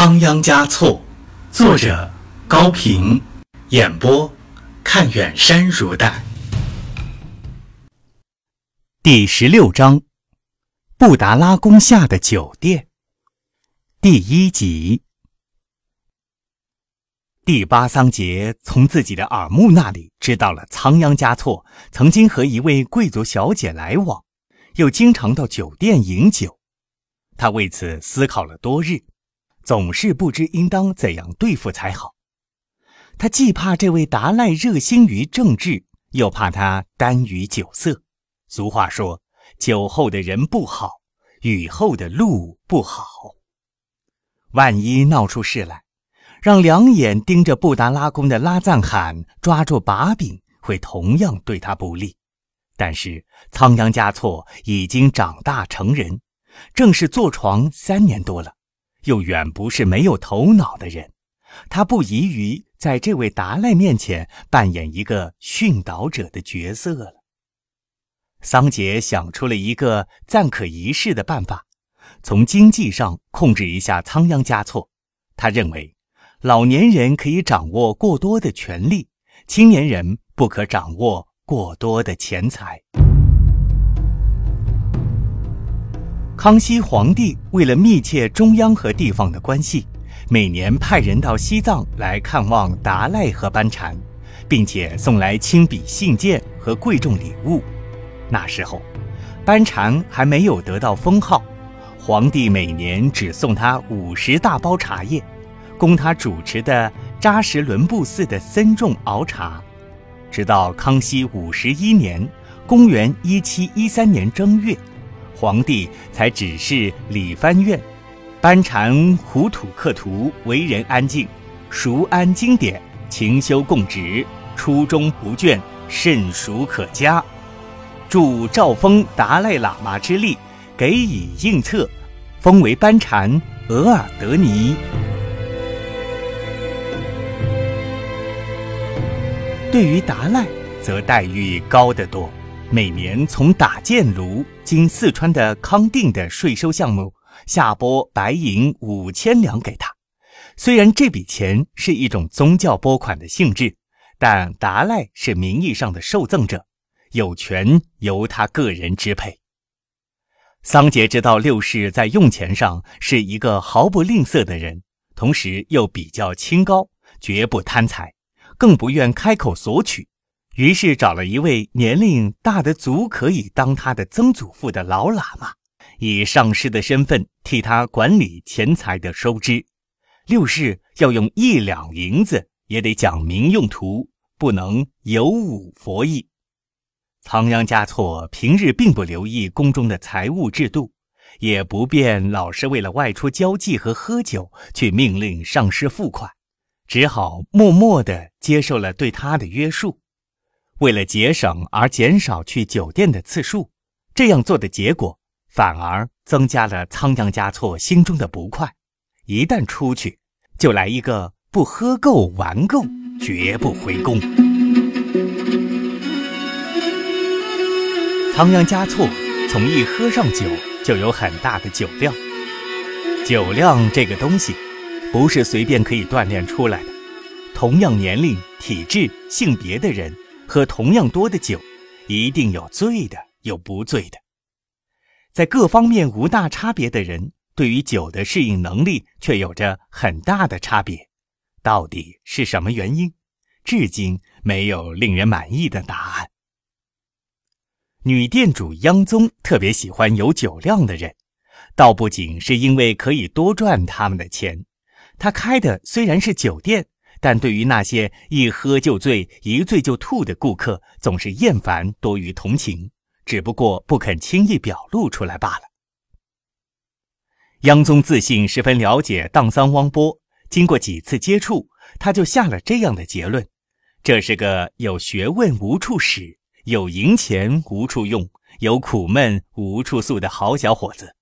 仓央嘉措，作者高平，演播看远山如黛。第十六章：布达拉宫下的酒店。第一集。第八桑杰从自己的耳目那里知道了仓央嘉措曾经和一位贵族小姐来往，又经常到酒店饮酒。他为此思考了多日。总是不知应当怎样对付才好。他既怕这位达赖热心于政治，又怕他耽于酒色。俗话说：“酒后的人不好，雨后的路不好。”万一闹出事来，让两眼盯着布达拉宫的拉赞罕抓住把柄，会同样对他不利。但是仓央嘉措已经长大成人，正是坐床三年多了。又远不是没有头脑的人，他不宜于在这位达赖面前扮演一个训导者的角色了。桑杰想出了一个暂可一试的办法，从经济上控制一下仓央嘉措。他认为，老年人可以掌握过多的权力，青年人不可掌握过多的钱财。康熙皇帝为了密切中央和地方的关系，每年派人到西藏来看望达赖和班禅，并且送来亲笔信件和贵重礼物。那时候，班禅还没有得到封号，皇帝每年只送他五十大包茶叶，供他主持的扎什伦布寺的僧众熬茶。直到康熙五十一年（公元一七一三年正月）。皇帝才指示理藩院，班禅胡土克图为人安静，熟谙经典，勤修供职，初衷不倦，甚属可嘉。助赵封达赖喇嘛之力，给以应册，封为班禅额尔德尼。对于达赖，则待遇高得多。每年从打箭炉经四川的康定的税收项目下拨白银五千两给他，虽然这笔钱是一种宗教拨款的性质，但达赖是名义上的受赠者，有权由他个人支配。桑杰知道六世在用钱上是一个毫不吝啬的人，同时又比较清高，绝不贪财，更不愿开口索取。于是找了一位年龄大的足可以当他的曾祖父的老喇嘛，以上师的身份替他管理钱财的收支。六是要用一两银子，也得讲明用途，不能有误佛意。仓央嘉措平日并不留意宫中的财务制度，也不便老是为了外出交际和喝酒去命令上师付款，只好默默地接受了对他的约束。为了节省而减少去酒店的次数，这样做的结果反而增加了仓央嘉措心中的不快。一旦出去，就来一个不喝够玩够，绝不回宫。仓央嘉措从一喝上酒就有很大的酒量，酒量这个东西，不是随便可以锻炼出来的。同样年龄、体质、性别的人。喝同样多的酒，一定有醉的，有不醉的。在各方面无大差别的人，对于酒的适应能力却有着很大的差别。到底是什么原因？至今没有令人满意的答案。女店主央宗特别喜欢有酒量的人，倒不仅是因为可以多赚他们的钱。她开的虽然是酒店。但对于那些一喝就醉、一醉就吐的顾客，总是厌烦多于同情，只不过不肯轻易表露出来罢了。央宗自信十分了解荡桑汪波，经过几次接触，他就下了这样的结论：这是个有学问无处使、有银钱无处用、有苦闷无处诉的好小伙子。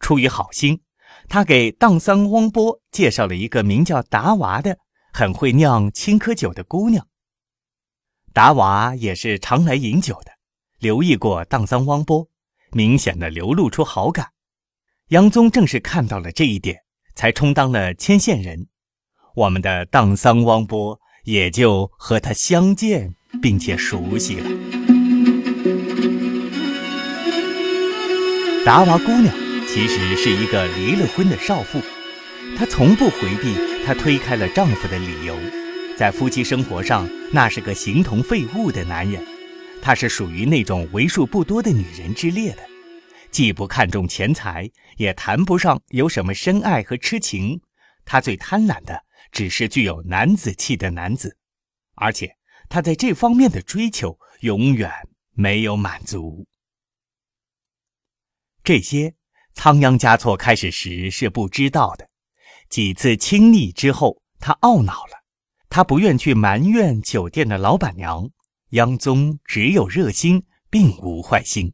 出于好心，他给荡桑汪波介绍了一个名叫达娃的。很会酿青稞酒的姑娘，达娃也是常来饮酒的，留意过荡桑汪波，明显的流露出好感。杨宗正是看到了这一点，才充当了牵线人，我们的荡桑汪波也就和他相见并且熟悉了。达娃姑娘其实是一个离了婚的少妇，她从不回避她推开了丈夫的理由，在夫妻生活上那是个形同废物的男人。她是属于那种为数不多的女人之列的。既不看重钱财，也谈不上有什么深爱和痴情。他最贪婪的只是具有男子气的男子，而且他在这方面的追求永远没有满足。这些仓央嘉措开始时是不知道的。几次亲昵之后，他懊恼了。他不愿去埋怨酒店的老板娘。央宗只有热心，并无坏心。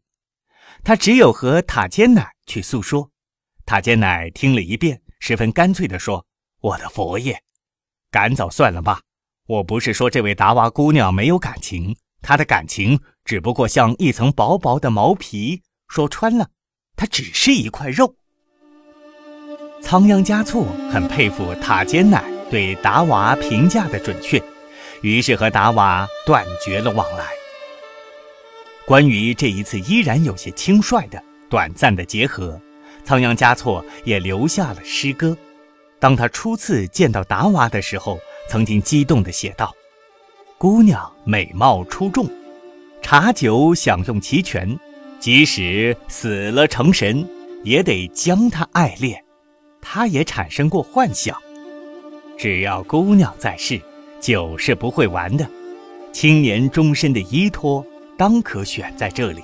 他只有和塔尖奶去诉说，塔尖奶听了一遍，十分干脆地说：“我的佛爷，赶早算了吧。我不是说这位达娃姑娘没有感情，她的感情只不过像一层薄薄的毛皮，说穿了，她只是一块肉。”仓央嘉措很佩服塔尖奶对达娃评价的准确，于是和达娃断绝了往来。关于这一次依然有些轻率的短暂的结合，仓央嘉措也留下了诗歌。当他初次见到达娃的时候，曾经激动地写道：“姑娘美貌出众，茶酒享用齐全，即使死了成神，也得将她爱恋。他也产生过幻想，只要姑娘在世，酒是不会完的，青年终身的依托。”当可选在这里。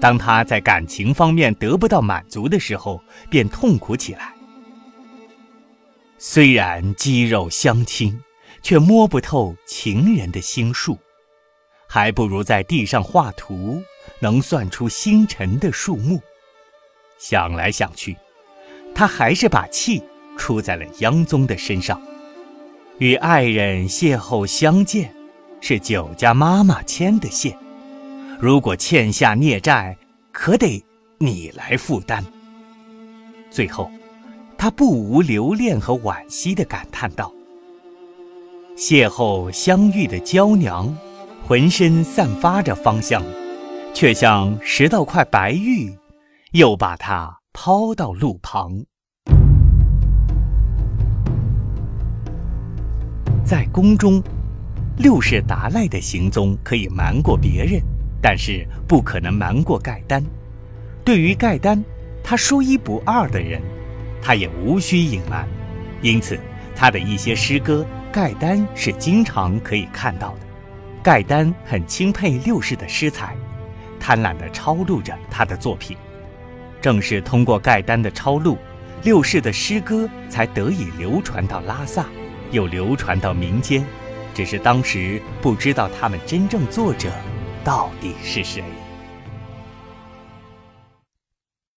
当他在感情方面得不到满足的时候，便痛苦起来。虽然肌肉相亲，却摸不透情人的心术，还不如在地上画图，能算出星辰的数目。想来想去，他还是把气出在了央宗的身上，与爱人邂逅相见。是酒家妈妈牵的线，如果欠下孽债，可得你来负担。最后，他不无留恋和惋惜地感叹道：“邂逅相遇的娇娘，浑身散发着芳香，却像拾到块白玉，又把它抛到路旁。”在宫中。六世达赖的行踪可以瞒过别人，但是不可能瞒过盖丹。对于盖丹，他说一不二的人，他也无需隐瞒。因此，他的一些诗歌，盖丹是经常可以看到的。盖丹很钦佩六世的诗才，贪婪地抄录着他的作品。正是通过盖丹的抄录，六世的诗歌才得以流传到拉萨，又流传到民间。只是当时不知道他们真正作者到底是谁。